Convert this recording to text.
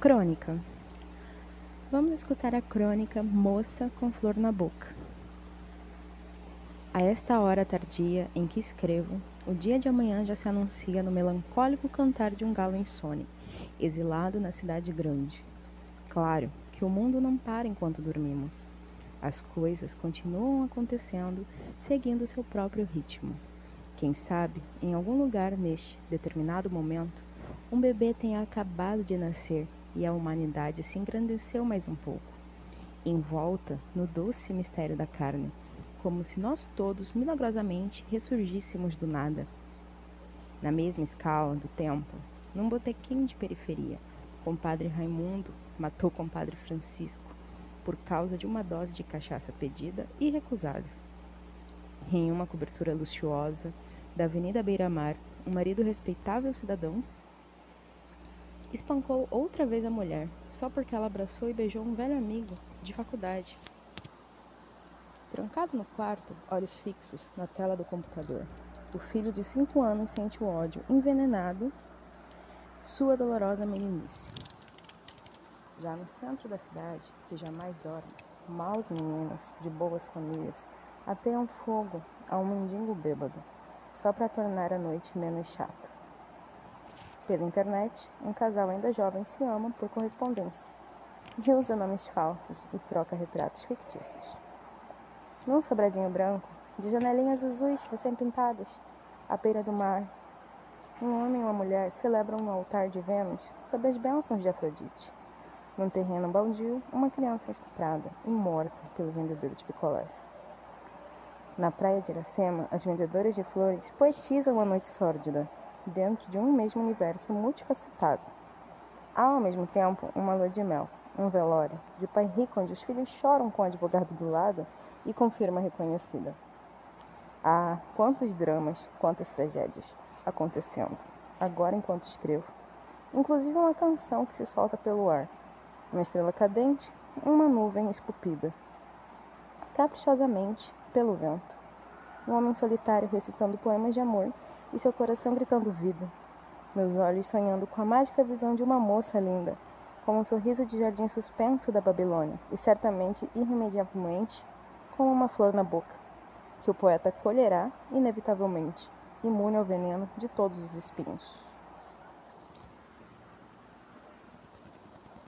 Crônica. Vamos escutar a crônica Moça com Flor na Boca. A esta hora tardia em que escrevo, o dia de amanhã já se anuncia no melancólico cantar de um galo insone, exilado na cidade grande. Claro que o mundo não para enquanto dormimos. As coisas continuam acontecendo, seguindo seu próprio ritmo. Quem sabe, em algum lugar neste determinado momento, um bebê tenha acabado de nascer e a humanidade se engrandeceu mais um pouco, envolta no doce mistério da carne, como se nós todos milagrosamente ressurgíssemos do nada. Na mesma escala do tempo, num botequim de periferia, compadre Raimundo matou compadre Francisco por causa de uma dose de cachaça pedida e recusada. Em uma cobertura luxuosa da Avenida Beira-Mar, um marido respeitável cidadão espancou outra vez a mulher, só porque ela abraçou e beijou um velho amigo de faculdade. Trancado no quarto, olhos fixos na tela do computador, o filho de cinco anos sente o ódio envenenado, sua dolorosa meninice. Já no centro da cidade, que jamais dorme, maus meninos de boas famílias ateiam fogo a um mendigo bêbado, só para tornar a noite menos chata. Pela internet, um casal ainda jovem se ama por correspondência e usa nomes falsos e troca retratos fictícios. Num sobradinho branco, de janelinhas azuis recém-pintadas, à beira do mar, um homem e uma mulher celebram no altar de Vênus sob as bênçãos de Afrodite. Num terreno baldio, uma criança é estuprada e morta pelo vendedor de picolés. Na praia de Iracema, as vendedoras de flores poetizam a noite sórdida, dentro de um mesmo universo multifacetado. Há, ao mesmo tempo, uma lua de mel, um velório, de pai rico onde os filhos choram com o advogado do lado e com firma reconhecida. Ah, quantos dramas, quantas tragédias acontecendo, agora enquanto escrevo. Inclusive uma canção que se solta pelo ar, uma estrela cadente, uma nuvem esculpida. Caprichosamente, pelo vento. Um homem solitário recitando poemas de amor e seu coração gritando vida. Meus olhos sonhando com a mágica visão de uma moça linda, com um sorriso de jardim suspenso da Babilônia, e certamente, irremediavelmente, com uma flor na boca, que o poeta colherá, inevitavelmente, imune ao veneno de todos os espinhos.